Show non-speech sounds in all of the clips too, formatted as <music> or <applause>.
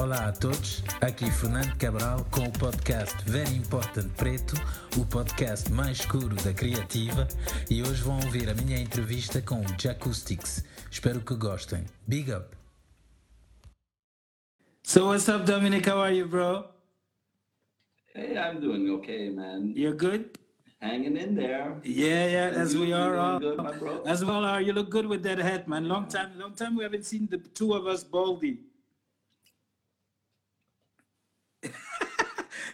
Olá a todos, aqui Fernando Cabral com o podcast Very Important Preto, o podcast mais escuro da criativa, e hoje vão ouvir a minha entrevista com o Jacoustics. Espero que gostem. Big up! So what's up, Dominic? How are you, bro? Hey, I'm doing okay, man. You're good? Hanging in there. Yeah, yeah, as we are all. good? As well are. You look good with that hat, man. Long time, long time we haven't seen the two of us baldy.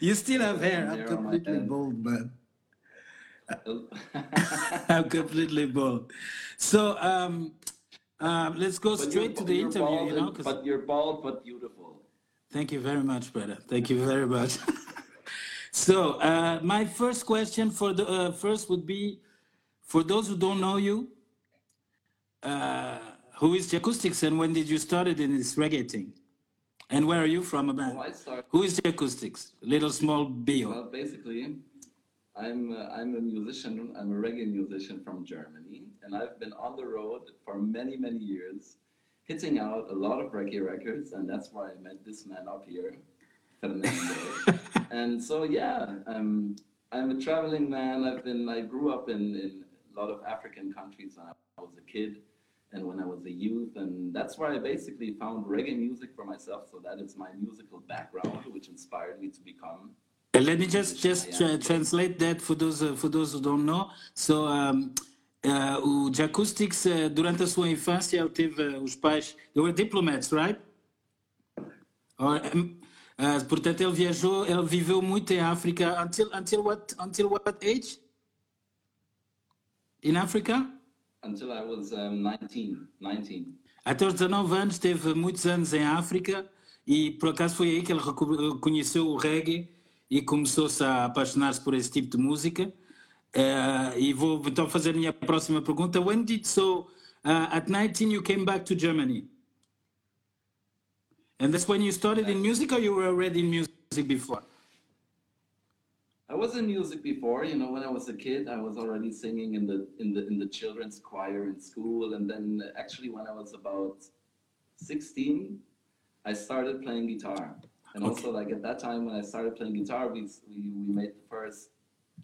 You still have hair. I'm Hair on my completely bald, man. <laughs> I'm completely bald. So um, um, let's go But straight to the interview. bald You know, and- but you're bald but beautiful. Thank you very much, brother. Thank you very much. <laughs> so, uh, my first question for the uh, first would be, for those who don't know you, uh, who is Acoustics and when did you started in this reggae thing? And where are you from, man? Oh. Who is Acoustics? Little small bio. Well, basically, I'm uh, I'm a musician. I'm a reggae musician from Germany, and I've been on the road for many many years, hitting out a lot of reggae records, and that's why I met this man up here, Fernando. <laughs> and so yeah, um, I'm a traveling man. I've been I grew up in in a lot of African countries when I was a kid. And when I was a youth, and that's where I basically found reggae music for myself. So that is my musical background, which inspired me to become Uh, let me just just tra- translate that for those uh, for those who don't know. So um, uh, o Jahcoustix uh, durante a sua infância teve uh, os pais, they were diplomats, right? Or, um, uh, portanto ele viajou, ele viveu muito em África until until what until what age? In Africa? Until I was um, 19. 19. Até os 19 anos teve muitos anos em África e por acaso foi aí que ele conheceu o reggae e começou-se a apaixonar-se por esse tipo de música. Eh, e vou então fazer a minha próxima pergunta. When did so uh, at 19 you came back to Germany? And that's when you started in music or you were already in music before? I was in music before, you know, when I was a kid, I was already singing in the in the in the children's choir in school, and then actually when I was about 16, I started playing guitar. And also, like at that time when I started playing guitar, we we, we made the first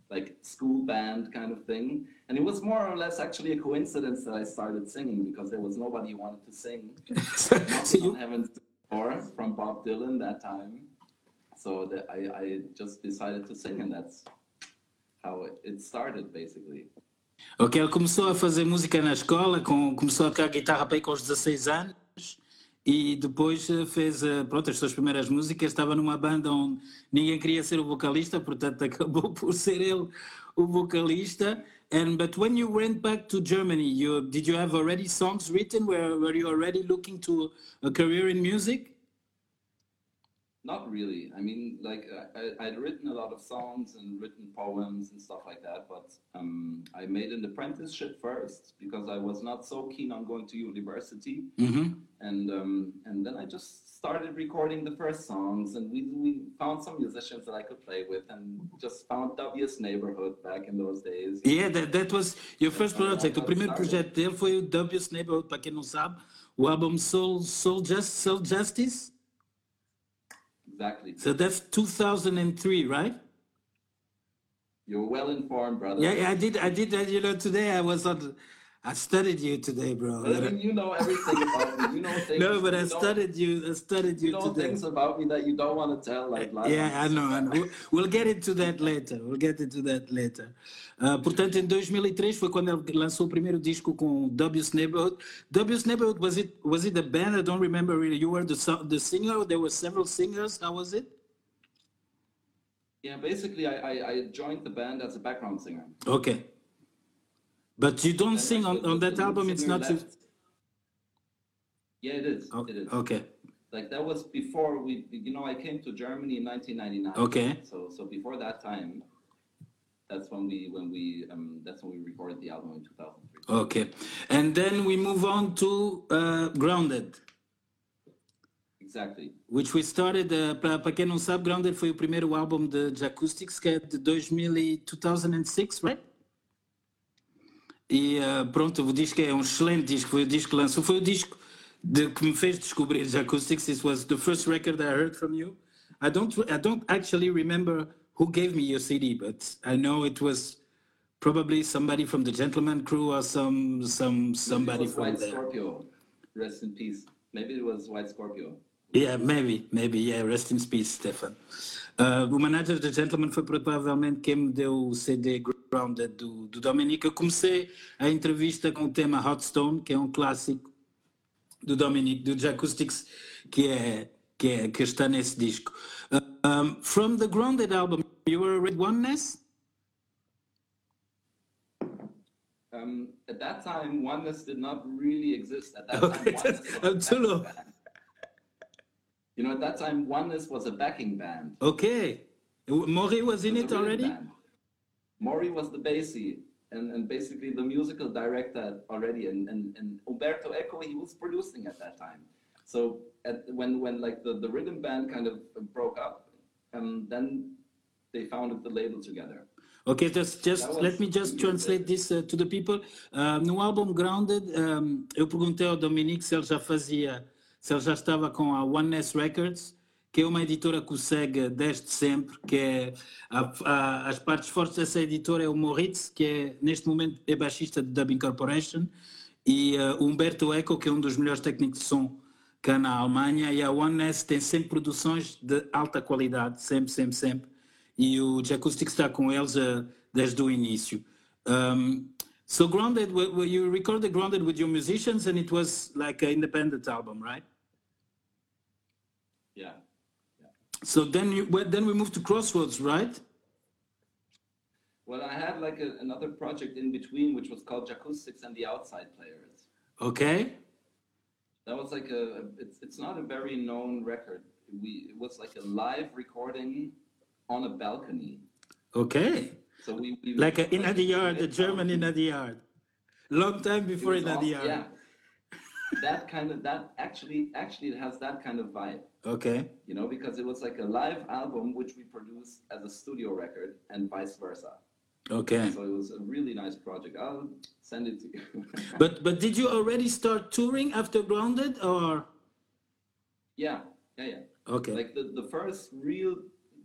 like school band kind of thing, and it was more or less actually a coincidence that I started singing because there was nobody who wanted to sing. <laughs> so you, Heaven's Door from Bob Dylan that time. So that I, I just decided to sing, and that's how it, started basically. Ok, ele começou a fazer música na escola, com, começou a tocar guitarra para com os 16 anos e depois eh, fez eh, pronto, as suas primeiras músicas. Estava numa banda onde ninguém queria ser o vocalista, portanto <laughs> acabou por ser ele o vocalista. And but when you went back to Germany, you did you have already songs written? Were were you already looking to a career in music? Not really. I mean, like I, I'd written a lot of songs and written poems and stuff like that, but um, I made an apprenticeship first because I was not so keen on going to university. Uhum. and um, and then I just started recording the first songs, and we we found some musicians that I could play with, and just found W's Neighborhood back in those days. Yeah, that, that was your first project. O it primeiro projeto dele foi o W's Neighborhood, para quem não sabe, o álbum Soul, Soul, Just, Soul Justice. Exactly. So that's 2003, right? You're well informed, brother. Yeah, yeah, I did, I did. You know, today I was on. I studied you today, bro. But I mean, you know everything about me. You know <laughs> things. no, but I studied you. I studied You you know today. things about me that you don't want to tell, like live. Yeah, I know, I know. We'll get into that later. We'll get into that later. Uh, portanto, em 2003 foi quando ele lançou o primeiro disco com W's Neighborhood. W's Neighborhood was it was it a band? I don't remember really. You were the the singer. There were several singers. How was it? Yeah, basically, I, I I joined the band as a background singer. Okay. But you don't sing on, on that album. It's not. left. Yeah, it is. Oh, It is. Okay. like that was before we you know i came to germany in 1999 Okay. so so before that time that's when we when we um that's when we recorded the album in 2003 Okay. And then we move on to uh, Grounded. exactly Which we started, uh, para quem não sabe, Grounded foi o primeiro álbum de, de Acoustics, que é de 2000 e 2006, right? E uh, pronto, o disco é um excelente disco, foi o disco que lançou, foi o disco de, que me fez descobrir Acoustics. This was the first record I heard from you. I don't I don't actually remember who gave me your CD, but I know it was probably somebody from the Gentleman Crew or some some somebody from White there. Scorpio. Rest in peace. Maybe it was White Scorpio. Yeah, maybe, maybe, yeah, rest in peace, Stefan. Uh, o manager da Gentleman foi provavelmente quem me deu o CD Grounded do, do Dominique. Eu comecei a entrevista com o tema Hot Stone, que é um clássico do Dominique, do Acoustics, que é que, é, que está nesse disco. Uh, um, from the Grounded album, you were already oneness? Um, at that time, oneness did not really exist. At that Okay, time, <laughs> You know, at that time, oneness was a backing band. Okay. Maury was in it rhythm already? band. Maury was the bassy and, and basically the musical director already, and, and, and Umberto Echo he was producing at that time. So at, when when like the, the rhythm band kind of broke up, um, then they founded the label together. Okay, just, just let me just translate this uh, to the people. Uh, no álbum Grounded, um, eu perguntei ao Dominique se ele já fazia, se ele já estava com a Oneness Records, que é uma editora que o segue desde sempre, que é a- a- as partes fortes dessa editora é o Moritz, que é neste momento é baixista de Dubbing Corporation, e uh, o Humberto Eco, que é um dos melhores técnicos de som cá na Alemanha, e a Oneness tem sempre produções de alta qualidade, sempre, sempre, sempre e o Jacoustic está com eles uh, desde o início. Um, so Grounded, you recorded Grounded with your musicians and it was like an independent album, right? Yeah. So then you well, then we moved to Crossroads, right? Well, I had like a, another project in between, which was called Jahcoustix and the Outside Players. Okay. That was like a, it's, it's not a very known record. We, it was like a live recording on a balcony. Okay. So we, we Like a, in like, the yard, a German in the yard. Long time before in the yard. Yeah. That kind of, that actually, actually it has that kind of vibe, Okay. you know, because it was like a live album which we produced as a studio record and vice versa. Okay. So it was a really nice project. I'll send it to you. <laughs> But but did you already start touring after Grounded or yeah, yeah, yeah. okay? like the, the first real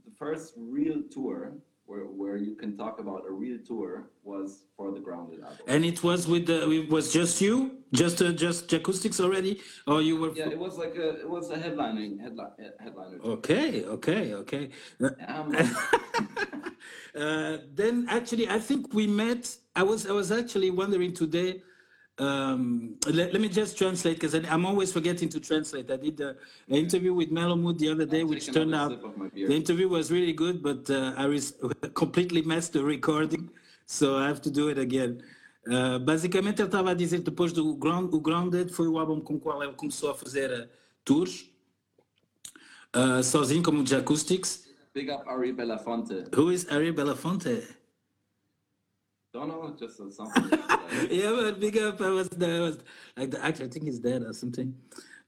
the first real tour where, where you can talk about a real tour was for the grounded album and it was with the it was just you, just uh, just acoustics already, or you were yeah it was like a it was a headlining headline headliner. Okay, okay, okay. Uh, Um, <laughs> uh, then actually, I think we met. I was I was actually wondering today. Um, let, let me just translate because I'm always forgetting to translate. I did uh, an interview with Mood the other day, I'll which turned out sip of my beer. the interview was really good, but uh, I was <laughs> completely messed the recording, so I have to do it again. Uh, basicamente, ele estava a dizer que depois do Ground, o Grounded foi o álbum com o qual ele começou a fazer uh, tours, uh, sozinho, como o Acoustics. big up Ari Belafonte Who is Ari Belafonte? Don't know just something <laughs> yeah, but big up. I was there. I was like the actor. I think he's dead or something.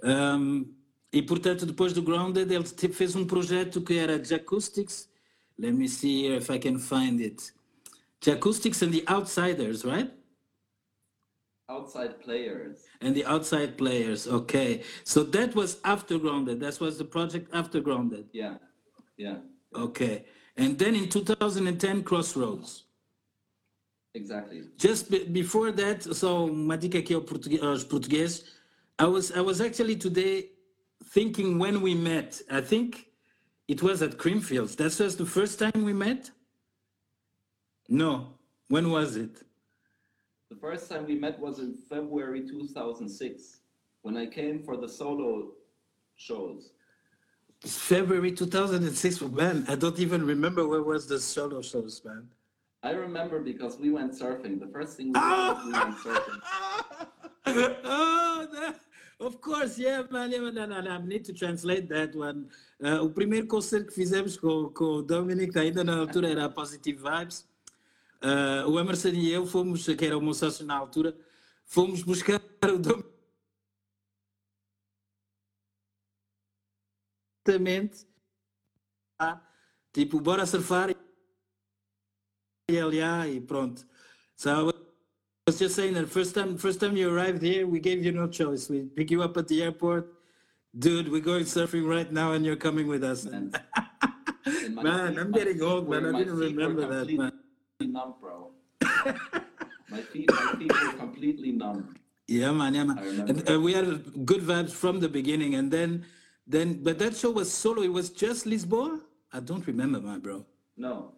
Um, e portanto, depois do Grounded, ele fez um projeto que era Acoustics. Let me see here if I can find it. The Acoustics and the Outsiders, right? outside players And the Outside Players. Okay, so that was after Grounded. That was the project after Grounded. yeah yeah Okay, and then in 2010, Crossroads. Exactly Just be, before that, so uma dica aqui ao português. I was I was actually today thinking when we met. I think it was at Creamfields. That was the first time we met. No, when was it? the first time we met was in February 2006 when I came for the solo shows February 2006. Man, I don't even remember where was the solo shows, man. I remember because we went surfing. The first thing we did was we went surfing. oh, <laughs> that, of course, yeah, man. No, no, no, I need to translate that one. Uh, o primeiro concerto que fizemos com, com o Dominic, ainda na altura era Positive Vibes. Uh, o Emerson e eu fomos, que era o meu sócio na altura, fomos buscar o Dominic. Exatamente. Ah, Tipo, bora surfar pronto. Sabe? was just saying that first time, first time you arrived here, we gave you no choice. We pick you up at the airport, dude. We're going surfing right now, and you're coming with us. <laughs> Man, I'm getting old, man. I didn't remember that, completely man. numb, bro. my feet, my feet were completely numb. Yeah, man, yeah, man. I. And, uh, we had good vibes from the beginning, and then, then, but that show was solo. It was just Lisboa. I don't remember, my bro. No,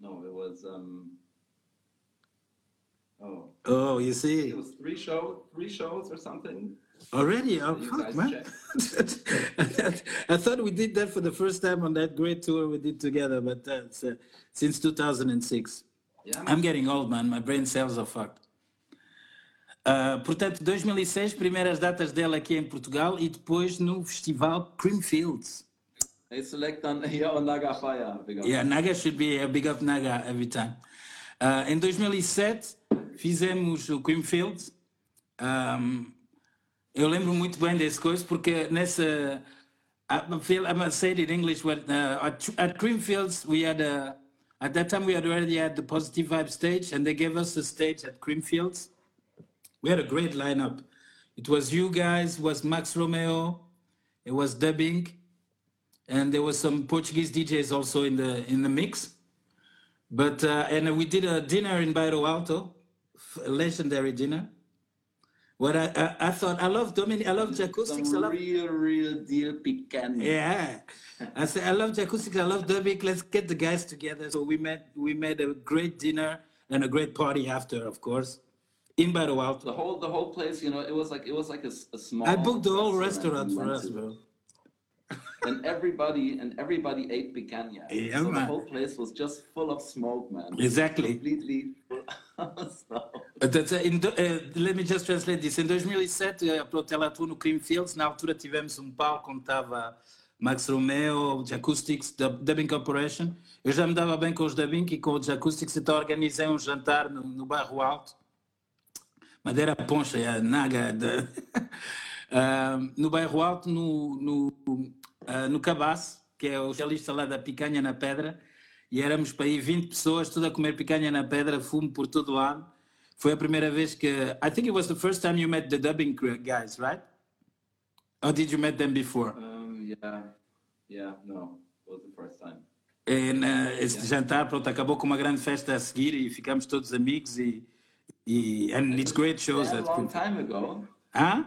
no, it was um. Oh, Oh, you see. it was three show, three shows or something. already. Oh, fuck, man. <laughs> I thought we did that for the first time on that great tour we did together, but that's uh, since 2006. Yeah. I'm getting old, man. My brain cells are fucked. Uh, portanto, 2006, primeiras datas dela aqui em Portugal e depois no festival Creamfields. They <laughs> select on here on. Big up. Yeah, Naga should be a big up Naga every time. Uh, em 2007 fizemos o Creamfields. Um, eu lembro muito bem desse coisa porque nessa I feel I must say it in English. Uh, at, at Creamfields we had a at that time we had already had the Positive Vibe stage, and they gave us a stage at Creamfields. We had a great lineup. It was you guys, it was Max Romeo, it was Dub Inc, and there was some Portuguese DJs also in the in the mix. But uh, and we did a dinner in Bairro Alto, a legendary dinner. What I, I, I thought I love Dominic, I love acoustics, I Some love real, real deal pecan. yeah. I said I love acoustics, I love Dub Inc. Let's get the guys together. So we met we made a great dinner and a great party after, of course, in Bairro Alto. The whole, the whole place, you know, it was like it was like a small. I booked the whole restaurant restaurant for us, bro. And everybody and everybody ate picanha. Yeah, so the man. whole place was just full of smoke, man. Exactly. Completely full of <laughs> smoke. Portanto, em do- eh, let me just translate this. Em 2007, eh, pronto, ela atuou no Creamfields. Na altura tivemos um palco onde estava Max Romeo, The Acoustics, Dubbing Corporation. Eu já me dava bem com os Dubbing e com os Acoustics, então organizei um jantar no, no Bairro Alto. Madeira Poncha, é, Naga. de- <laughs> Ah, no Bairro Alto, no, no, ah, no Cabaço, que é o especialista lá da picanha na pedra. E éramos para aí 20 pessoas, tudo a comer picanha na pedra, fumo por todo lado. Foi a primeira vez que. I think it was the first time you met the dubbing guys, right? Or did you met them before? Um, yeah, yeah, no, it was the first time. E, na- esse jantar, pronto, acabou com uma grande festa a seguir e ficamos todos amigos e. e and it's great shows Damn that. long time ago. Huh?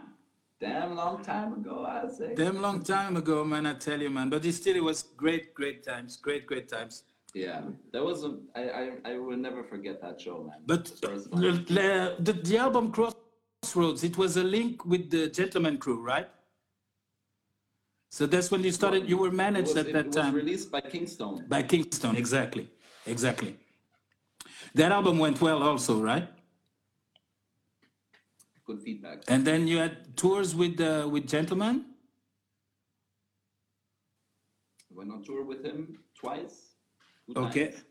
Damn long time ago, I'd say. Damn long time ago, man, I tell you, man. But it still, it was great, great times, great, great times. Yeah, that was a. I, I, I will never forget that show, man. But The the, the, album Crossroads, it was a link with the Gentleman Crew, right? So that's when you started, you were managed was, at it that was time released by Kingstone. by Kingston, exactly, exactly. That album went well also, right? Good feedback. And then you had tours with uh, with Gentleman. I went on tour with him twice. Okay. times.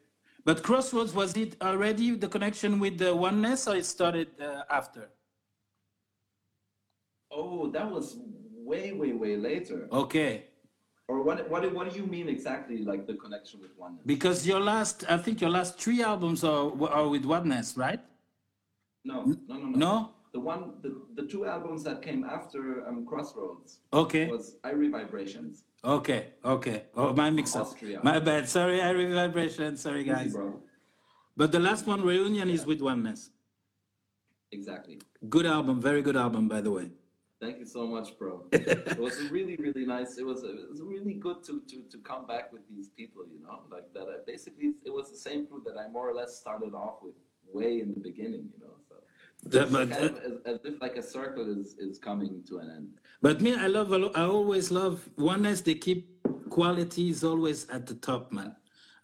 But Crossroads, was it already the connection with the Oneness or it started uh, after? Oh, that was way, way, way later. Okay. Or what? What? What do you mean exactly? Like the connection with oneness? Because your last, I think your last three albums are, are with Oneness, right? No, no, no, no. No? The one, the, the two albums that came after um, Crossroads Okay. was Irie Vibrations. Okay, okay. Oh, my mix up. Austria. My bad. Sorry, I vibration. Sorry, Easy, guys. bro. But the last one, Reunion, is with Oneness. Exactly. Good album, very good album, by the way. Thank you so much, bro. <laughs> it was really, really nice. It was, it was really good to, to, to come back with these people, you know, like that. I, basically, it was the same crew that I more or less started off with way in the beginning, you know. The- but, kind of as, as if like a circle is, is coming to an end. but me, I love, I always love Oneness. They keep quality is always at the top, man.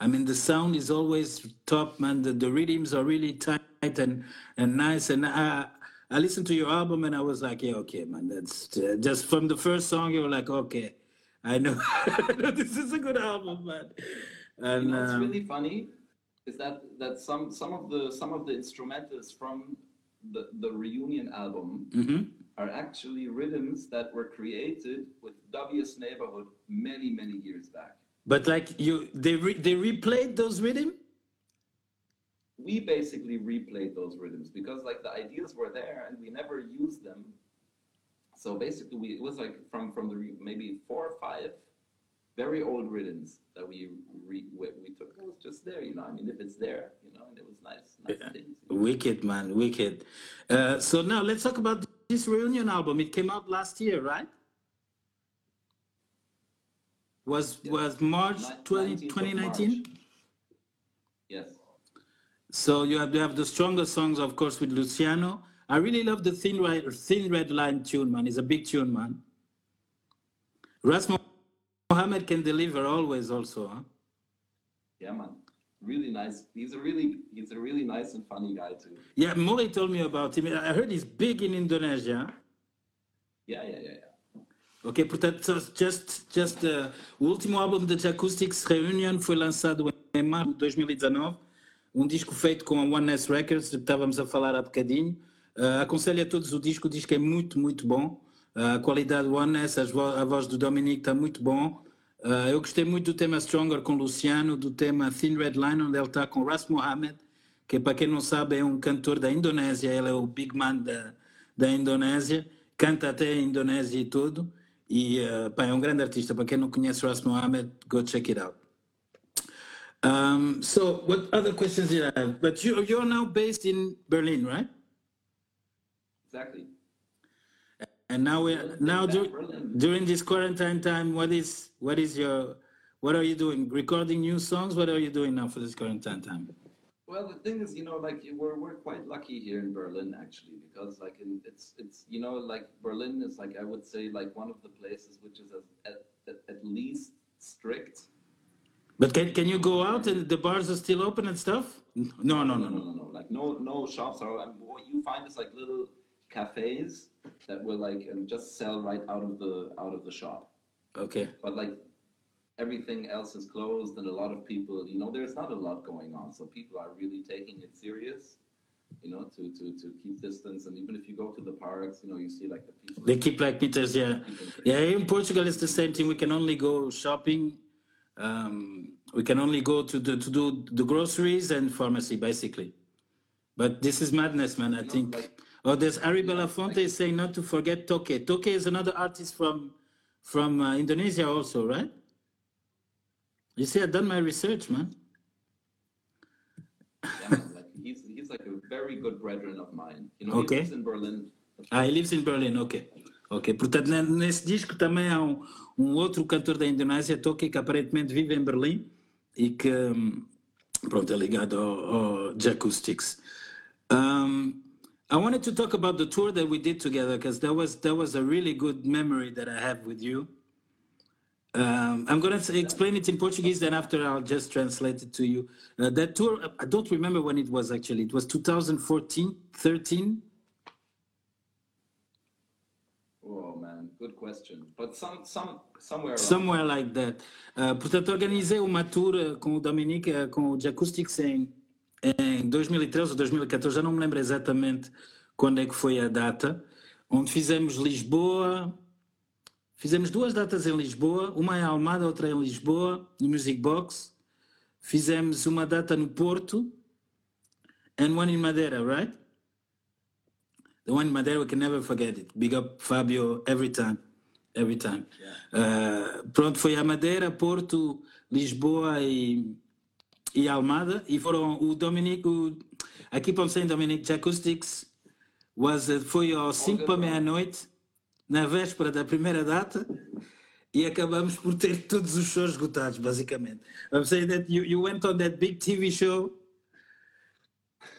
I mean, the sound is always top, man. The, the rhythms are really tight and, and nice. And I, I listened to your album and I was like, yeah, okay, man. That's uh, just from the first song, you were like, okay, I know, <laughs> this is a good album, man. And You know what's um, really funny is that that some some of the some of the instrumentals from the, the reunion album mhm. are actually rhythms that were created with W's neighborhood many many years back. but like you, they re, they replayed those rhythm. we basically replayed those rhythms because like the ideas were there and we never used them. So basically, we, it was like from from the re- maybe four or five very old rhythms that we re, we, we took. It was just there, you know. I mean, if it's there, you know, and it was nice, nice Yeah. things. you know. Wicked, man, wicked. Uh, so now let's talk about this reunion album. It came out last year, right? Was Yeah. was March Ni- 20, 2019? March. Yes. So you have, you have the strongest songs, of course, with Luciano. I really love the Thin Red, Thin Red Line tune, man. It's a big tune, man. Ras Mohammed can deliver always, also. Huh? Yeah, man. Really nice. He's a really he's a really nice and funny guy too. Yeah, Molly told me about him. I heard he's big in Indonesia. Yeah, yeah, yeah, yeah. Ok, portanto, just, just, uh, o último álbum da Acoustics Reunion foi lançado em março de 2019, um disco feito com a One S Records, que estávamos a falar há bocadinho. Uh, aconselho a todos o disco, o disco é muito, muito bom. A qualidade One S, a voz do Dominique está muito bom. Uh, eu gostei muito do tema Stronger com Luciano, do tema Thin Red Line, onde ele está com Ras Mohammed, que para quem não sabe é um cantor da Indonésia, ele é o big man da, da Indonésia, canta até a Indonésia e tudo. E uh, pá, é um grande artista. Para quem não conhece Ras Mohammed, go check it out. Um, so, what other questions did I have? But you, you're now based in Berlin, right? Exactly. And now we now Berlin. during this quarantine time, what is what is your what are you doing? Recording new songs? What are you doing now for this quarantine time? Well, the thing is, you know, like we're we're quite lucky here in Berlin actually, because like in, it's it's you know like Berlin is like I would say like one of the places which is at at, at least strict. But can can you go out and the bars are still open and stuff? No, no, no, no, no. no, no. Like no no shops are. And what you find is like little cafes that will like and just sell right out of the out of the shop. Okay. But like everything else is closed, and a lot of people, you know, there's not a lot going on. So people are really taking it serious. You know, to, to, to keep distance, and even if you go to the parks, you know, you see like the people. They keep like meters, yeah. Yeah, in Portugal it's the same thing. We can only go shopping. Um, we can only go to the to do the groceries and pharmacy basically. But this is madness, man. I know, think. like- oh, there's Ari Belafonte saying not to forget Toke. Toke is another artist from from uh, Indonesia also, right? You see, I've done my research, man. Yeah, like he's he's like a very good brethren of mine. You know, Okay. he lives in Berlin. Ah, he lives in Berlin, ok. Ok, portanto, nesse disco também há um, um outro cantor da Indonésia, Toki, que aparentemente vive em Berlim e que, pronto, é ligado ao, ao Jahcoustix. Um, I wanted to talk about the tour that we did together because that was that was a really good memory that I have with you. Um, I'm going to explain it in Portuguese, then after I'll just translate it to you. Uh, that tour, I don't remember when it was actually. It was 2014, 13. Oh man, good question. But some some somewhere around Somewhere like that. Uh, portanto, organizei uma tour uh, com o Dominique, uh, com o Jahcoustix em, em 2013 ou 2014, já não me lembro exatamente quando é que foi a data, onde fizemos Lisboa, fizemos duas datas em Lisboa, uma em Almada, outra em Lisboa, no Music Box. Fizemos uma data no Porto and one in Madeira, right? The one in Madeira, we can never forget it. Big up Fabio every time. Every time. Uh, pronto, foi a Madeira, Porto, Lisboa e, e Almada. E foram o Dominique, o, aqui para o Dominique Acoustics was, uh, foi aos 5 para meia-noite, na véspera da primeira data, e acabamos por ter todos os shows esgotados, basicamente. I'm saying that you, you went on that big TV show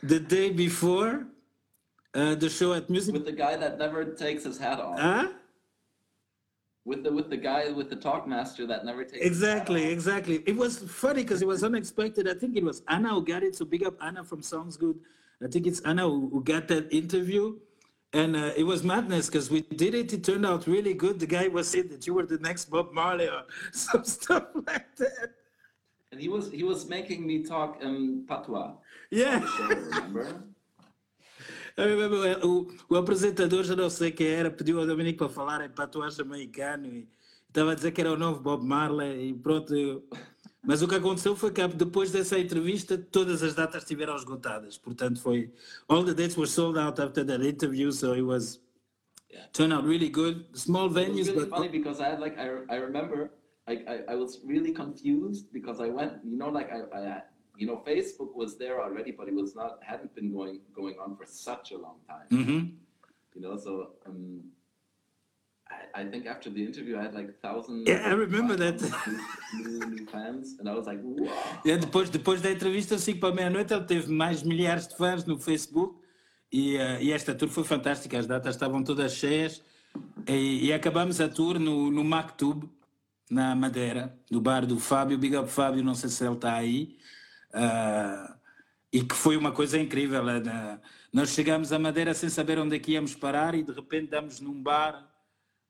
the day before uh, the show at Music. with the guy that never takes his hat off. Huh? With the with the guy with the talk master that never takes Exactly, his hat off. exactly. It was funny because it was unexpected. I think it was Anna who got it. So big up Anna from Sounds Good. I think it's Anna who, who got that interview. And uh, it was madness because we did it. It turned out really good. The guy was saying that you were the next Bob Marley or <laughs> some stuff like that. And he was he was making me talk um patois. Yeah. Show, remember? O, o apresentador, já não sei quem era, pediu ao Dominique para falar em patuás americano e estava a dizer que era o novo Bob Marley e pronto. eu- Mas o que aconteceu foi que depois dessa entrevista todas as datas estiveram esgotadas. Portanto, foi all the dates were sold out after that interview, so it was yeah. turned out really good. Small venues, really but funny because I had like I, I remember I, I was really confused because I went you know like I, I you know Facebook was there already, but it was not hadn't been going going on for such a long time. Mm-hmm. You know, so um, I, I think after the interview, I had like thousand. Yeah, I remember that. <laughs> Fans, and I was like, wow. Yeah, depois, depois da entrevista, 5 para meia-noite, ele teve mais milhares de fãs no Facebook e, uh, e esta tour foi fantástica. As datas estavam todas cheias e, e acabamos a tour no, no Mactube, na Madeira, do bar do Fábio. Big up Fábio, não sei se ele está aí. Uh, e que foi uma coisa incrível. Uh, nós chegamos a Madeira sem saber onde é que íamos parar e de repente damos num bar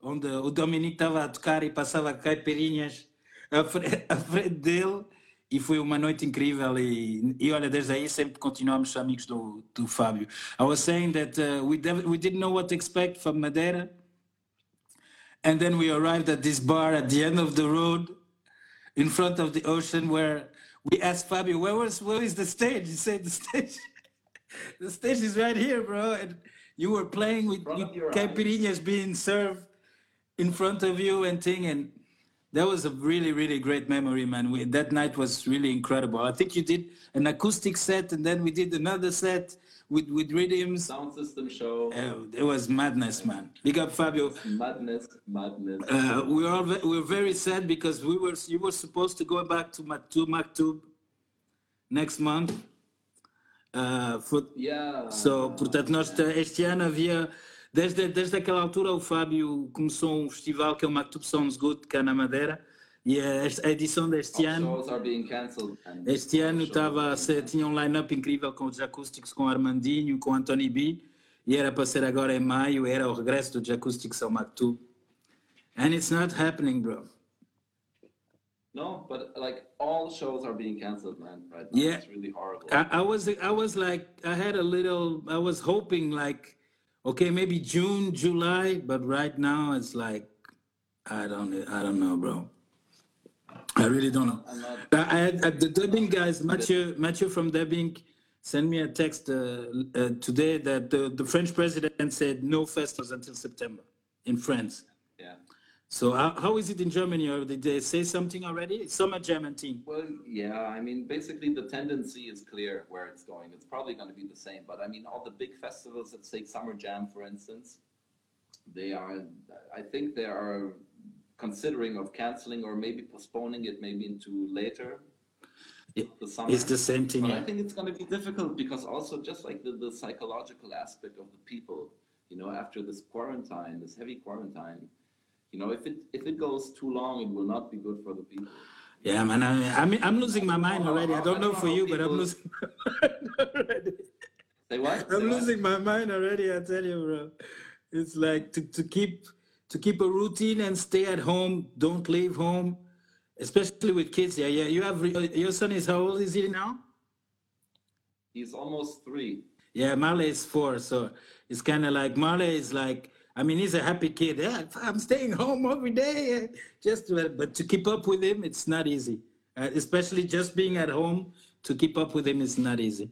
onde o Dominique estava a tocar e passava caipirinhas à frente, <laughs> à frente dele e foi uma noite incrível e, e olha, desde aí sempre continuamos amigos do, do Fábio. I was saying that uh, we, we didn't know what to expect from Madeira and then we arrived at this bar at the end of the road in front of the ocean where we asked Fabio, where was where is the stage? He said the stage <laughs> the stage is right here, bro. And you were playing with, with caipirinhas being served in front of you and thing and that was a really really great memory man we, that night was really incredible i think you did an acoustic set and then we did another set with with rhythms sound system show. Uh, it was madness man. Big up fabio. Madness madness. Uh, we were all we were very sad because we were you were supposed to go back to Maktub, Maktub next month uh, for, yeah. so portanto nós este ano havia Desde, desde aquela altura, o Fábio começou um festival que é o Maktub Sounds Good, cá na Madeira, e a, edição deste ano. Este ano estava, tinha um line-up incrível com os acústicos, com Armandinho, com Anthony B. E era para ser agora em maio, era o regresso dos acústicos ao Maktub. And it's not happening, bro. No, but like all shows are being canceled, man. Right now. Yeah, it's really horrible. I, I was, I was like, I had a little, I was hoping like okay, maybe June, July, but right now it's like I don't, I don't know, bro. I really don't know. I had uh, the Dub Inc guys, Mathieu, Mathieu from Dub Inc, sent me a text uh, uh, today that the, the French president said no festivals until September in France. Yeah. So how, how is it in Germany? Or did they say something already? Summer German team. Well, yeah. I mean, basically the tendency is clear where it's going. It's probably going to be the same. But I mean, all the big festivals, let's Summer Jam, for instance, they are. I think they are considering of canceling or maybe postponing it maybe into later. the summer. It's the same thing. But. I think it's going to be difficult because also just like the, the psychological aspect of the people, you know, after this quarantine, this heavy quarantine you know, if it if it goes too long, it will not be good for the people. Yeah, man. I, I mean, I'm losing my mind already. I don't know for you, but I'm losing my mind already. Say what? I'm losing my mind already. I tell you, bro. It's like to, to keep to keep a routine and stay at home. Don't leave home, especially with kids. Yeah, yeah. You have your son is how old is he now? He's almost three. Yeah, Marley is four, so it's kind of like Marley is like I mean, he's a happy kid. Yeah, I'm staying home every day. Just to, but to keep up with him, it's not easy. Uh, especially just being at home to keep up with him is not easy.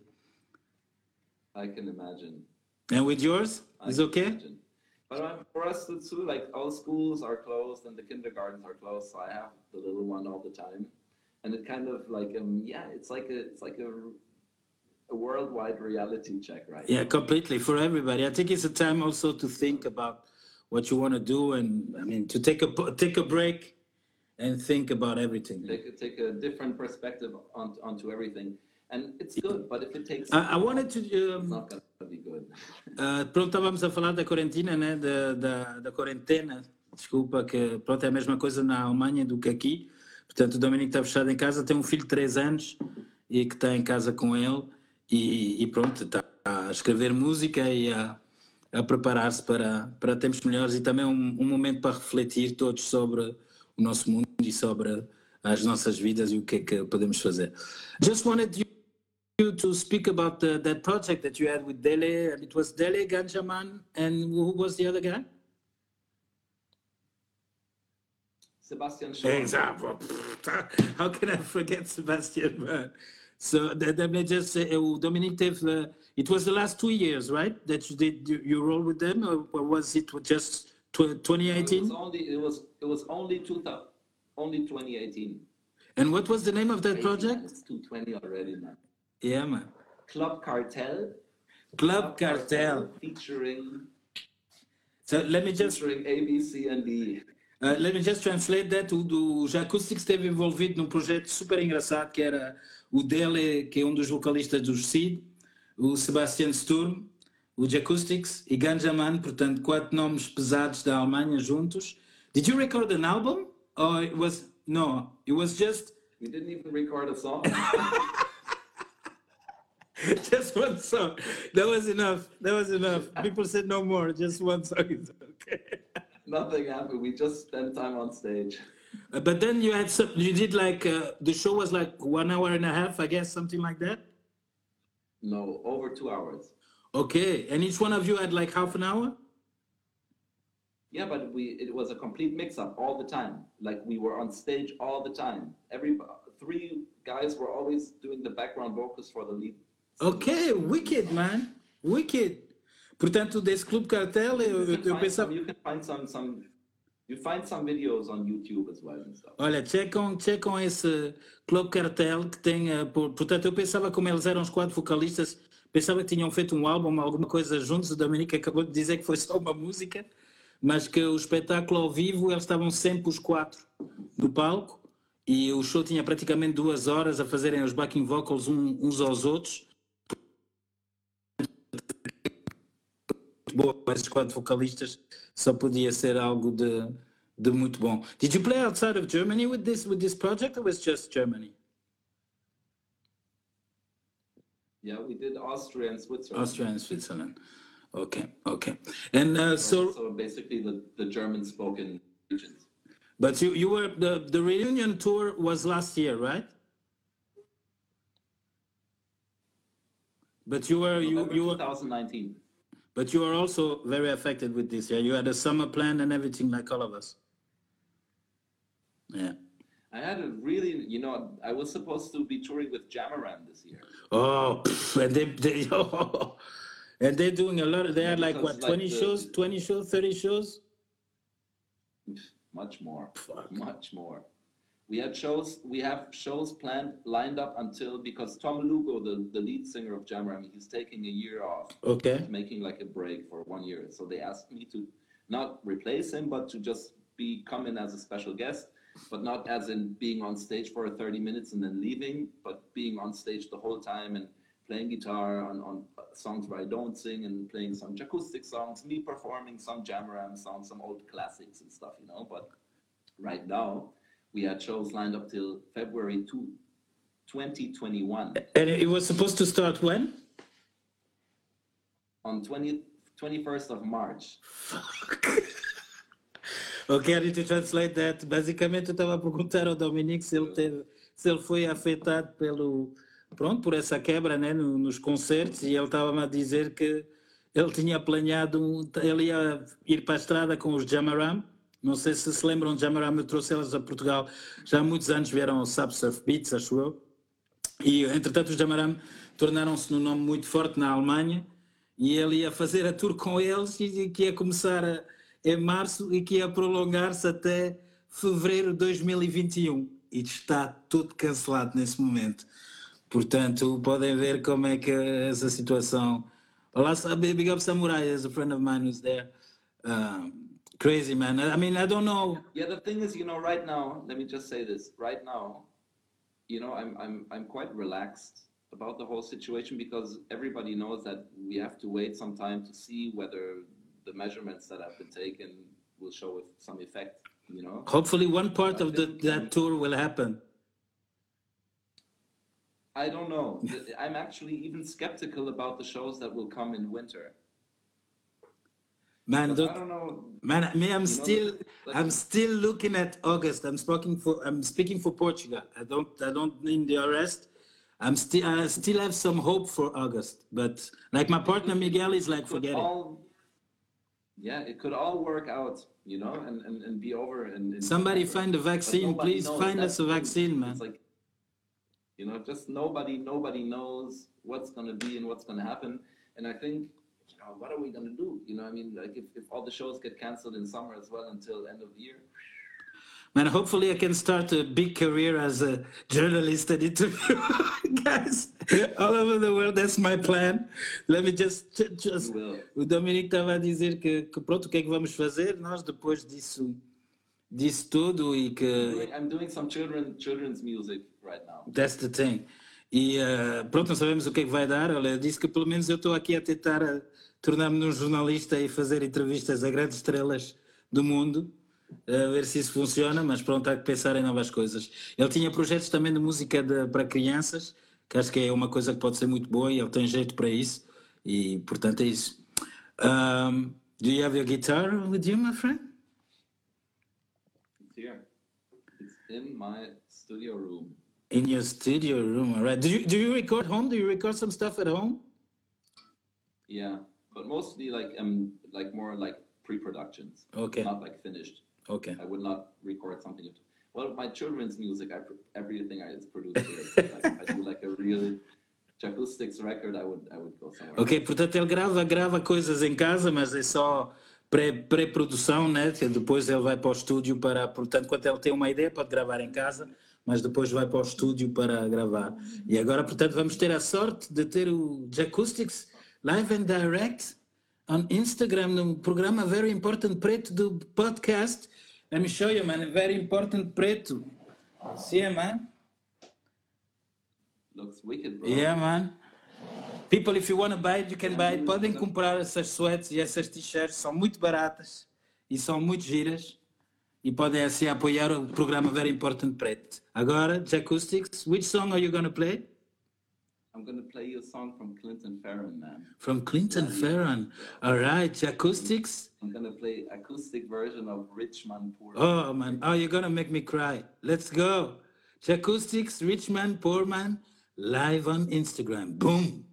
I can imagine. And with yours, is okay. Imagine. But um, for us it's too, like all schools are closed and the kindergartens are closed, so I have the little one all the time, and it kind of like um yeah, it's like a it's like a a worldwide reality check, right? Yeah, completely for everybody. I think it's a time also to think about what you want to do, and I mean to take a take a break and think about everything. Take a, take a different perspective on, onto everything, and it's good. But if it takes, I, I wanted to. Um, uh, pronto, estávamos a falar da quarentena, né? Da, da, da quarentena. Desculpa que pronto é a mesma coisa na Alemanha do que aqui. Portanto, o Dominique está fechado em casa, tem um filho de 3 anos e que está em casa com ele. e, e pronto, está a escrever música e a, a preparar-se para, para tempos melhores e também um, um, momento para refletir todos sobre o nosso mundo e sobre as nossas vidas e o que é que podemos fazer. Just wanted you to speak about the, that project that you had with Dele, and it was Dele Ganjaman, and who was the other guy? Sebastian Schoen. <laughs> How can I forget Sebastian? So let me just say, uh, Dominique, it was the last two years, right? That you did you, you roll with them, or, was it just tw- It 2018? was only it was it was only 2000, only 2018. And what was the name of that project? It's 220 already, man. Yeah, man. Club Cartel. Club Cartel. featuring So let me just featuring A, B, C, and D. Uh, let me just translate that. O do Jacoustics esteve envolvido num projeto super engraçado que era o dele, que é um dos vocalistas dos Seed, o Sebastian Sturm, o Jacoustics e Ganjaman, portanto, quatro nomes pesados da Alemanha juntos. Did you record an album? Or it was no, it was just We didn't even record a song. <laughs> <laughs> just one song. That was enough. That was enough. People said no more. Just one song is okay. <laughs> Nothing happened. We just spent time on stage. Uh, But then you had some, you did like uh, the show was like one hour and a half, I guess, something like that. No, over two hours. Okay, and each one of you had like half an hour. Yeah, but we it was a complete mix-up all the time. Like we were on stage all the time. Every three guys were always doing the background vocals for the lead. Ok, wicked, man, wicked. Portanto, desse Clube Cartel, eu, eu, eu some, pensava. you can find some some you find some videos on YouTube as well. Olha, checam, checam esse Clube Cartel que tem. por- portanto, eu pensava, como eles eram os quatro vocalistas, pensava que tinham feito um álbum, alguma coisa juntos. O Dominique acabou de dizer que foi só uma música, mas que o espetáculo ao vivo eles estavam sempre os quatro no palco e o show tinha praticamente duas horas a fazerem os backing vocals uns aos outros. Boa, esses quatro vocalistas só podia ser algo de, de muito bom. Did you play outside of Germany with this with this project or was just Germany? Yeah, we did Austria and Switzerland. Austria and Switzerland. Okay, okay. And uh, so, so basically the, the German spoken regions. but you you were the the reunion tour was last year, right? But you were you you were 2019. But you are also very affected with this. Yeah, you had a summer plan and everything like all of us. Yeah. I had a really, you know, I was supposed to be touring with Jamaram this year. Oh, <laughs> and they, they <laughs> and they're doing a lot. Of, They had like what like, twenty the- shows, twenty shows, thirty shows. Much more. Fuck. Much more. We had shows, we have shows planned, lined up until, because Tom Lugo, the, the lead singer of Jamaram, he's taking a year off, Okay. making like a break for one year. So they asked me to not replace him, but to just be come in as a special guest, but not as in being on stage for 30 minutes and then leaving, but being on stage the whole time and playing guitar on, on songs where I don't sing and playing some acoustic songs, me performing some Jamaram songs, some old classics and stuff, you know. But right now, we had shows lined up till February 2, 2021. And it was supposed to start when? On 20, 21st of March, <laughs> Ok, I need to translate that. Basicamente, eu estava a perguntar ao Dominique se ele teve, se ele foi afetado pelo, pronto, por essa quebra, né, no- nos concertos e ele estava-me a dizer que ele tinha planeado, um, ele ia ir para a estrada com os Jamaram. Não sei se se lembram de Jamaram, eu trouxe elas a Portugal já há muitos anos, vieram ao Subsurf Beats, acho eu. E, entretanto, os Jamaram tornaram-se num nome muito forte na Alemanha e ele ia fazer a tour com eles e que ia começar a- em março e que ia prolongar-se até fevereiro de 2021. E está tudo cancelado nesse momento. Portanto, podem ver como é que essa situação. Olá, big up Samurai, as a friend of mine who's there. Um, crazy, man. I mean, I don't know. Yeah, the thing is, you know, right now, let me just say this. Right now, you know, I'm I'm I'm quite relaxed about the whole situation because everybody knows that we have to wait some time to see whether the measurements that have been taken will show some effect, you know. Hopefully, one part of the, that tour will happen. I don't know. <laughs> I'm actually even skeptical about the shows that will come in winter. Man, I don't, know. Man, me, I'm know, still, like- I'm still looking at August. I'm speaking for, I'm speaking for Portugal. I don't, I don't mean the arrest. I'm still, I still have some hope for August. But like my partner Miguel is like, forget it. yeah, it could all work out, you know, and, and, and be over. And, and Somebody find a vaccine, please knows. find That's us a vaccine, man. It's like, you know, just nobody, nobody knows what's gonna be and what's gonna happen. And I think, you know, what are we gonna do? You know, I mean, like if, if all the shows get canceled in summer as well until end of the year. Man, hopefully I can start a big career as a journalist and interview <laughs> guys all over the world. That's my plan. Let me just, just. O Dominique estava a dizer que, que pronto, o que é que vamos fazer nós depois disso, disso tudo e I'm que I'm doing some children children's music right now. that's the thing. E eh, pronto, não sabemos o que é que vai dar. Olha, disse que pelo menos eu estou aqui a tentar eh, tornar-me num jornalista e fazer entrevistas a grandes estrelas do mundo, a ver se isso funciona, mas pronto, há que pensar em novas coisas. Ele tinha projetos também de música de- para crianças, que acho que é uma coisa que pode ser muito boa e ele tem jeito para isso, e portanto é isso. Um, do you have your guitar with you, my friend? It's here. It's in my studio room. In your studio room, right. Do you do you record home? Do you record some stuff at home? Yeah, but mostly like um like more like pre-productions, Okay, not like finished. okay. I would not record something. Well, my children's music, I everything I is produced here. like, I do like a real acoustics record. I would I would go somewhere. Ok, portanto ele grava, grava coisas em casa, mas é só pré- pré-produção, né? Que depois ele vai para o estúdio para. Portanto, quando ele tem uma ideia, pode gravar em casa, mas depois vai para o estúdio para gravar. E agora, portanto, vamos ter a sorte de ter o Jacoustics live and direct on Instagram, num programa Very Important Preto do podcast. Let me show you, man. Very Important Preto. See, man? Looks wicked, bro. Yeah, man. People, if you want to buy it, you can buy it. Podem comprar essas sweats e essas t-shirts, são muito baratas e são muito giras. E podem assim apoiar o programa Very Important Preto. Agora, Jacoustics, which song are you going to play? I'm gonna play you a song from Clinton Farron, man. From Clinton Farron. All right, Jacoustics. I'm gonna play acoustic version of Rich Man Poor. Oh, man. Oh, you're going to make me cry. Let's go. Jacoustics, Rich Man, Poor Man, live on Instagram. Boom.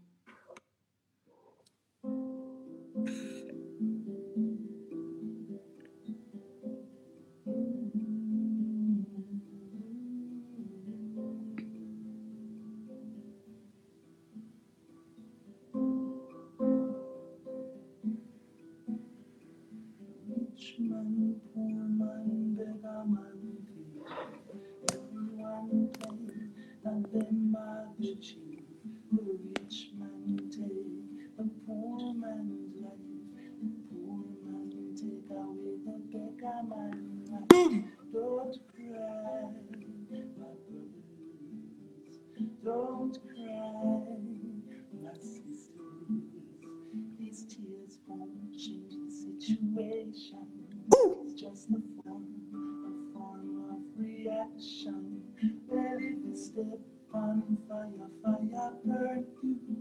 Fire, fire burn you.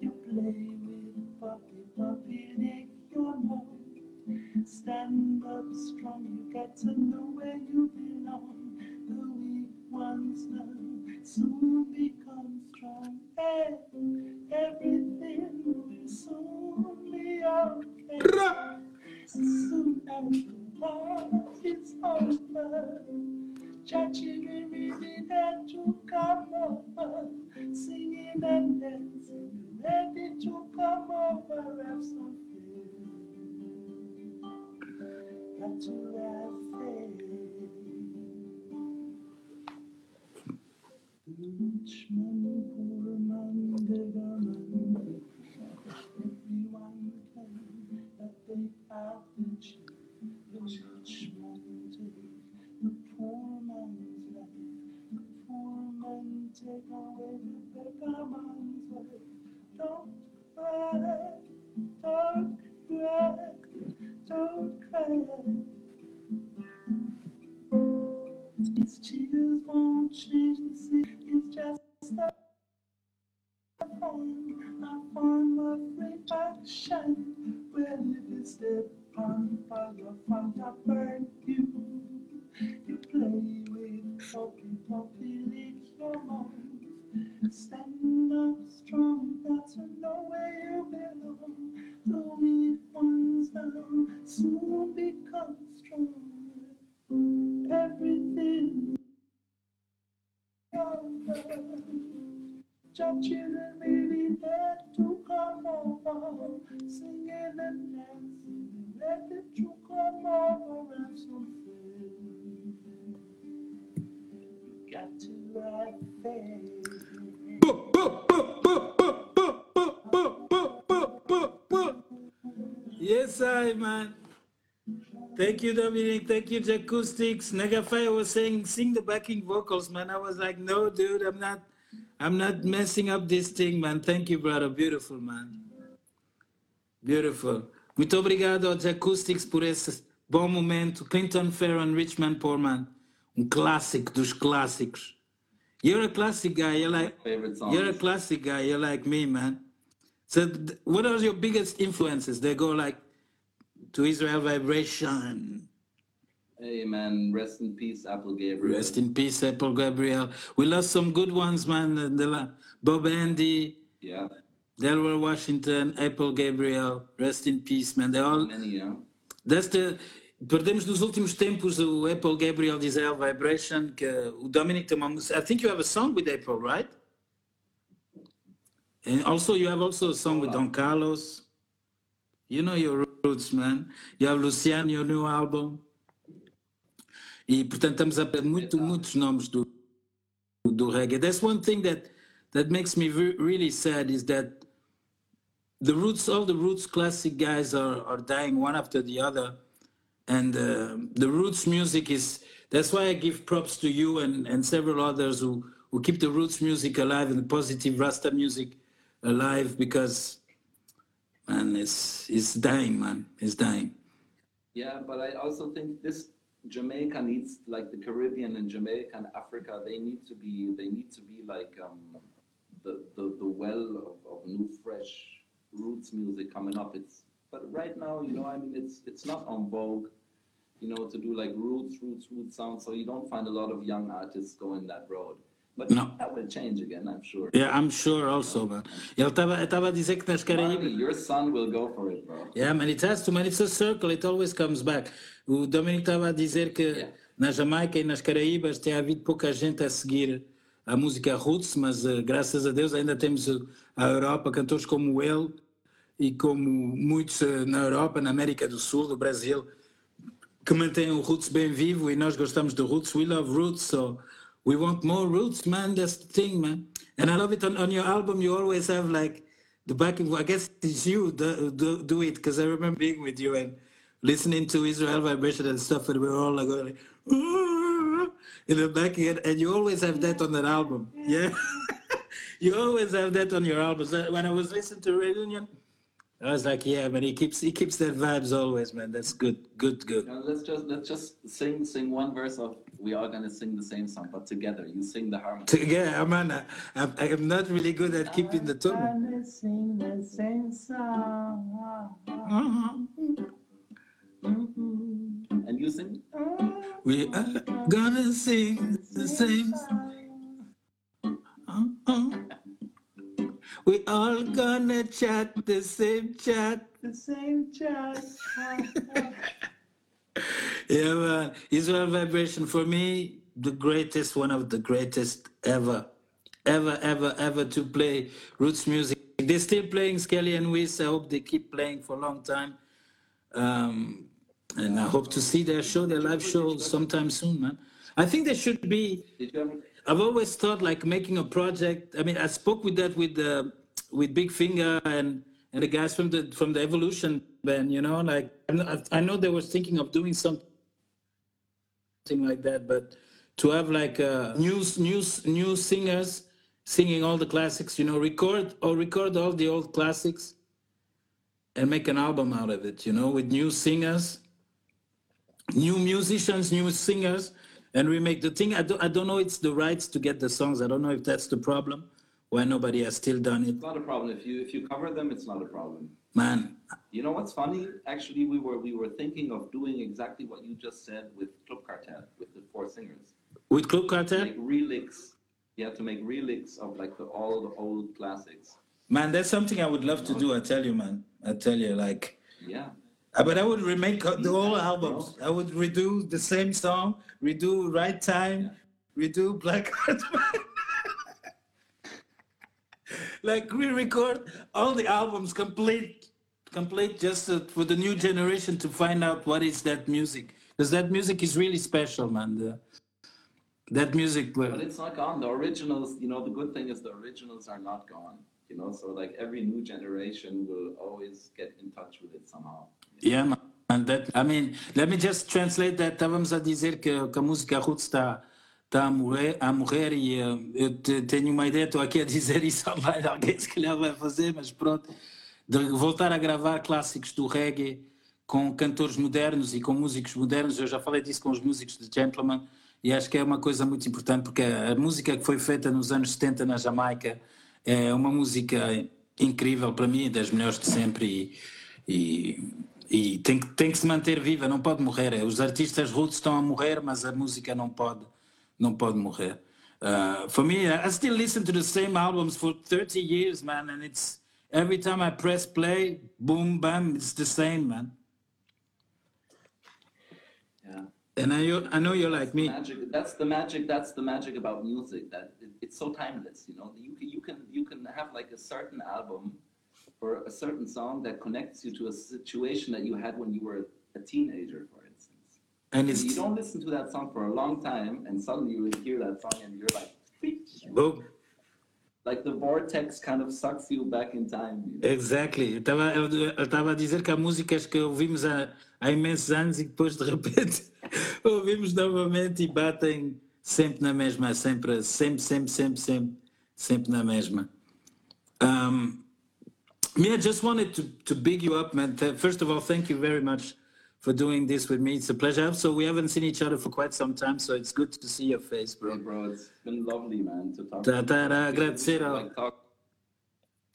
You play with puppy, puppy lick your mouth. Stand up strong, you got to know where you belong. Ready to come over, singing and dancing, ready to come over. Have some faith, got to have faith. Rich man, poor man, beggar man, everyone claim that they have take away the man's life. Don't cry, don't cry, don't cry. These tears won't change the sea, it's just a form, a form of reaction. Well, if you step on fire, fire burn you. You play with puppy, puppy, lick your mouth. Stand up strong, to know where you belong. The weak ones now on strong. Everything Your children Yes, man. Thank you, Dominic. Thank you, Jahcoustix. Nagafai was saying, sing the backing vocals, man. I was like, no, dude, I'm not, I'm not messing up this thing, man. Thank you, brother. Beautiful, man. Beautiful. Muito obrigado aos Jahcoustix por esse bom momento. Clinton Fearon, Richmond Portman. Um clássico dos clássicos. You're a classic guy. You're like, you're a classic guy. You're like me, man. So, what are your biggest influences? They go like to Israel Vibration. Amen. rest in peace, Apple Gabriel. Rest in peace, Apple Gabriel. We lost some good ones, man. The, Bob Andy, Yeah, Delroy Washington, Apple Gabriel. Rest in peace, man. They all. many, yeah. That's the. Perdemos nos últimos tempos o uh, Apple Gabriel Israel Vibration, que o Dominic tem uma música. I think you have a song with Apple, right? And also you have also a song with Don Carlos. You know your roots, man. You have Luciano, your new album. E portanto estamos a perder muito, muitos nomes do, do reggae. That's one thing that that makes me re- really sad is that the roots, all the roots classic guys are, are dying one after the other. And uh, the roots music is, that's why I give props to you and, and several others who, who keep the roots music alive and the positive Rasta music alive because, man, it's, it's dying, man. It's dying. Yeah, but I also think this Jamaica needs like the Caribbean and Jamaica and Africa. They need to be. They need to be like um, the, the the well of, of new, fresh roots music coming up. It's but right now, you know, I mean, it's it's not on vogue. You know, to do like roots, roots, roots sound. So you don't find a lot of young artists going that road. But No. that will change again, I'm sure. Yeah, I'm sure also, man. Ele estava estava a dizer que nas Caraíbas. your son will go for it, bro. Yeah, man, it has to, man. It's a circle. It always comes back. O Dominic estava a dizer que Yeah. na Jamaica e nas Caraíbas tem havido pouca gente a seguir a música roots, mas eh, graças a Deus ainda temos eh, a Europa, cantores como ele e como muitos eh, na Europa, na América do Sul, do Brasil, que mantêm o roots bem vivo e nós gostamos do roots. We love roots, so we want more roots, man. That's the thing, man. And I love it on, on your album. You always have like the backing. I guess it's you do, do, do it because I remember being with you and listening to Israel Vibration and stuff, and we were all like going ah, in the back end. And you always have that on that album, yeah. <laughs> you always have that on your albums. When I was listening to Reunion, I was like, yeah, man, he keeps he keeps that vibes always, man. That's good, good, good. Now, let's just let's just sing sing one verse of we are gonna sing the same song, but together. You sing the harmony. To- Yeah, man, I, I'm, I'm not really good at keeping the tone. And they sing the same song. Uh-huh. Mhm. And you sing. We are gonna sing the same song. Uh-huh. We all gonna chat the same chat. The same chest. <laughs> <laughs> Yeah, man. Israel Vibration for me, the greatest, one of the greatest ever, ever, ever, ever to play roots music. They're still playing Skelly and Wiss. I hope they keep playing for a long time. Um, and I hope to see their show, their live show sometime soon, man. I think they should be? I've always thought like making a project. I mean, I spoke with that with uh, with Big Finger and and the guys from the from the Evolution band. You know, like I know- they were thinking of doing something like that, but to have like uh, new new new singers singing all the classics. You know, record or record all the old classics and make an album out of it. You know, with new singers new musicians, new singers, and we make the thing. I don't, I don't know it's the rights to get the songs. I don't know if that's the problem. Why nobody has still done it, It's not a problem if you if you cover them. It's not a problem. man. You know what's funny? Actually, we were we were thinking of doing exactly what you just said with Club Cartel with the four singers. With Club Cartel, relicks. You have to make relicks of like the all the old classics. man, that's something I would love to do. I tell you, man. I tell you, like, Yeah. Uh, But I would remake the whole albums. I would redo the same song, redo Right Time, redo Black Heart. <laughs> like re-record all the albums complete, complete just uh, for the new generation to find out what is that music. Because that music is really special, man. The, that music. But it's not gone. The originals, you know, the good thing is the originals are not gone. You know, so like every new generation will always get in touch with it somehow. Yeah, man. And that, I mean, let me just translate that. Estávamos a dizer que, que a música roots está, está a, morrer, a morrer e eh, eu te- tenho uma ideia, estou aqui a dizer isso online, alguém <laughs> se calhar vai fazer, mas pronto, de voltar a gravar clássicos do reggae com cantores modernos e com músicos modernos. Eu já falei disso com os músicos de Gentleman e acho que é uma coisa muito importante porque a música que foi feita nos anos 70 na Jamaica é uma música incrível para mim, das melhores de sempre e, e, e tem, que, tem que se manter viva, não pode morrer. Os artistas roots estão a morrer, mas a música não pode, não pode morrer. Uh, for me, I still listen to the same albums for 30 years, man, and it's every time I press play, boom, bam, it's the same, man. Yeah. And I, I know you're like me. Magic. That's the magic. That's the magic about music. That it, it's so timeless. You know, you can you can you can have like a certain album or a certain song that connects you to a situation that you had when you were a teenager. And it's you don't listen to that song for a long time, and suddenly you hear that song, and you're like, boom. like the vortex kind of sucks you back in time. You know? Exactly. Eu estava eu, eu estava a dizer que há músicas que ouvimos há, há imensos anos e depois de repente <laughs> ouvimos novamente e batem sempre na mesma, sempre, sempre, sempre, sempre, sempre, sempre na mesma. Um, me, I just wanted to, to big you up, man. First of all, thank you very much for doing this with me. It's a pleasure. So we haven't seen each other for quite some time, so it's good to see your face, Hey, bro. bro, it's been lovely, man, to talk. Tá, to tá, you. a We should- we agradecer ao- like, talk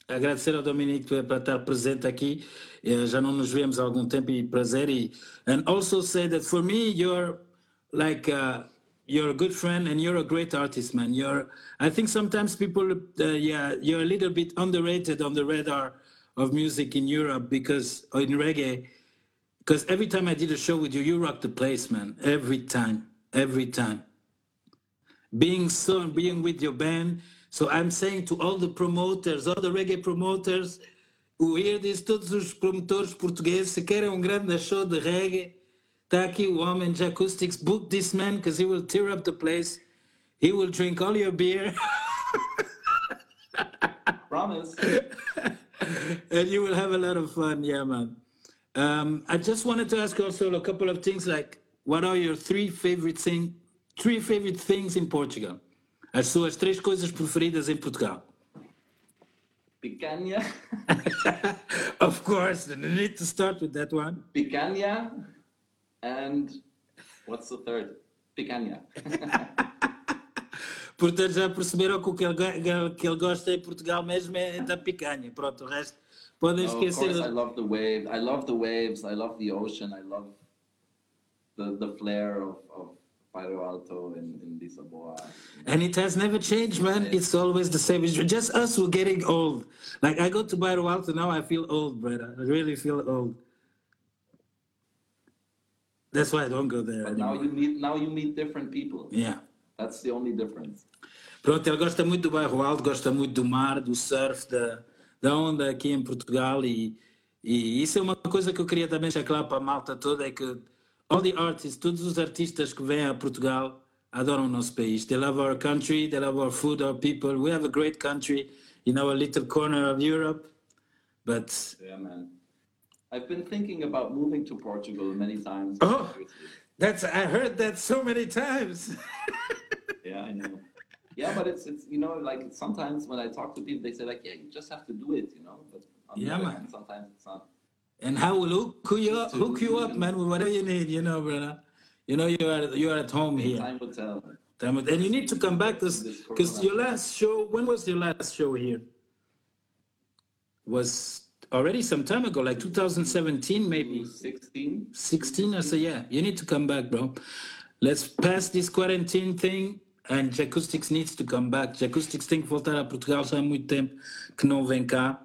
agradecer ao Dominique por estar presente aqui. Eh, Já não nos vemos há algum tempo e prazer. E, and also say that for me, you're like uh, you're a good friend and you're a great artist, man. You're. I think sometimes people, uh, yeah, you're a little bit underrated on the radar of music in Europe because in reggae. Because every time I did a show with you, you rocked the place, man. Every time, every time being so being with your band. So I'm saying to all the promoters, all the reggae promoters who hear this, todos os promotores portugueses, se querem um grande show de reggae, está aqui o homem de acoustics, book this man because he will tear up the place. He will drink all your beer <laughs> Promise. <laughs> and you will have a lot of fun. Yeah, man. Um, I just wanted to ask also a couple of things like what are your three favorite thing, three favorite things in Portugal? As suas três coisas preferidas em Portugal. Picanha, <laughs> of course, I need to start with that one. picanha, and what's the third? Picanha. <laughs> Portanto, já perceberam que o que ele, que ele gosta em Portugal mesmo é da picanha. Pronto, o resto podem Oh, of course, I love the wave. I love the waves. I love the ocean. I love the the flair of, of Bairro Alto and, in Lisboa. And it has never changed, man. It's always the same. It's just us who are getting old. Like I go to Bairro Alto now, I feel old, brother. I really feel old. That's why I don't go there But now you meet now you meet different people. Yeah. That's the only difference. Pronto, ele gosta muito do bairro alto, gosta muito do mar, do surf, da, da onda aqui em Portugal e, e isso é uma coisa que eu queria também deixar claro para a malta toda, é que all the artists, todos os artistas que vêm a Portugal adoram o nosso país. They love our country, they love our food, our people. We have a great country in our little corner of Europe, but Yeah, man. I've been thinking about moving to Portugal many times. Oh. that's I heard that so many times. <laughs> Yeah, I know. Yeah, but it's it's you know like sometimes when I talk to people, they say like, yeah, you just have to do it, you know. But on Yeah, man. hand, sometimes it's not. And how will hook you up, hook you up, man, with whatever you need, you know, brother. You know you are you are at home here. Time will uh, tell. Damn it. And you need to come back this because your last show, when was your last show here? Was already some time ago, like 2017, maybe 16. 16 or so. Yeah, you need to come back, bro. Let's pass this quarantine thing. And Jahcoustix needs to come back. Jahcoustix tem que voltar a Portugal já há muito tempo que não vem cá.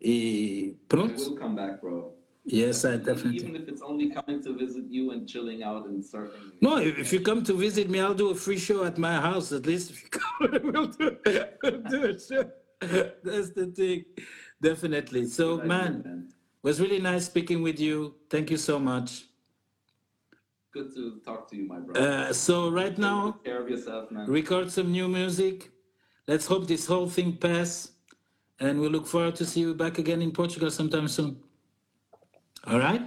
E pronto. will come back, bro. Yes, I definitely. Even if it's only coming to visit you and chilling out and surfing. No, if you come to visit me, I'll do a free show at my house. At least if you come, <laughs> we'll do, we'll do a show. <laughs> That's the thing. Definitely. So, man, it was really nice speaking with you. Thank you so much. Good to talk to you, my brother. Uh, so, right now, Take care of yourself, man. record some new music. Let's hope this whole thing pass. And we look forward to see you back again in Portugal sometime soon. All right?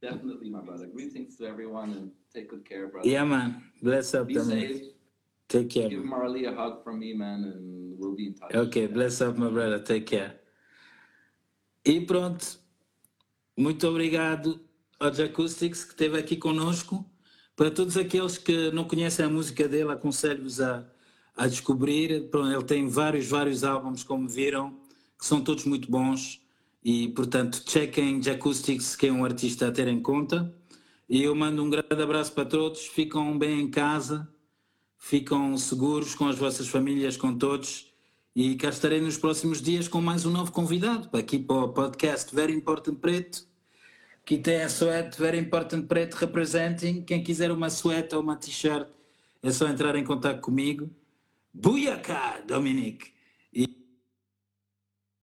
Definitely, my brother. Greetings to everyone and take good care, brother. Yeah, man. Bless up, Be safe. Take care. Give. Marley a hug from me, man, and we'll be in touch. Ok, bless up, my brother. Take care. E pronto. Muito obrigado ao Jacoustics que esteve aqui conosco. Para todos aqueles que não conhecem a música dele, aconselho-vos a, a descobrir. Ele tem vários, vários álbuns, como viram, que são todos muito bons. E, portanto, chequem Jacoustics, que é um artista a ter em conta. E eu mando um grande abraço para todos. Ficam bem em casa. Ficam seguros com as vossas famílias, com todos. E cá estarei nos próximos dias com mais um novo convidado aqui para o podcast Very Important Preto. Aqui tem a suéte Very Important Preto Representing. Quem quiser uma suéte ou uma t-shirt é só entrar em contato comigo. Buiaká, Dominique! E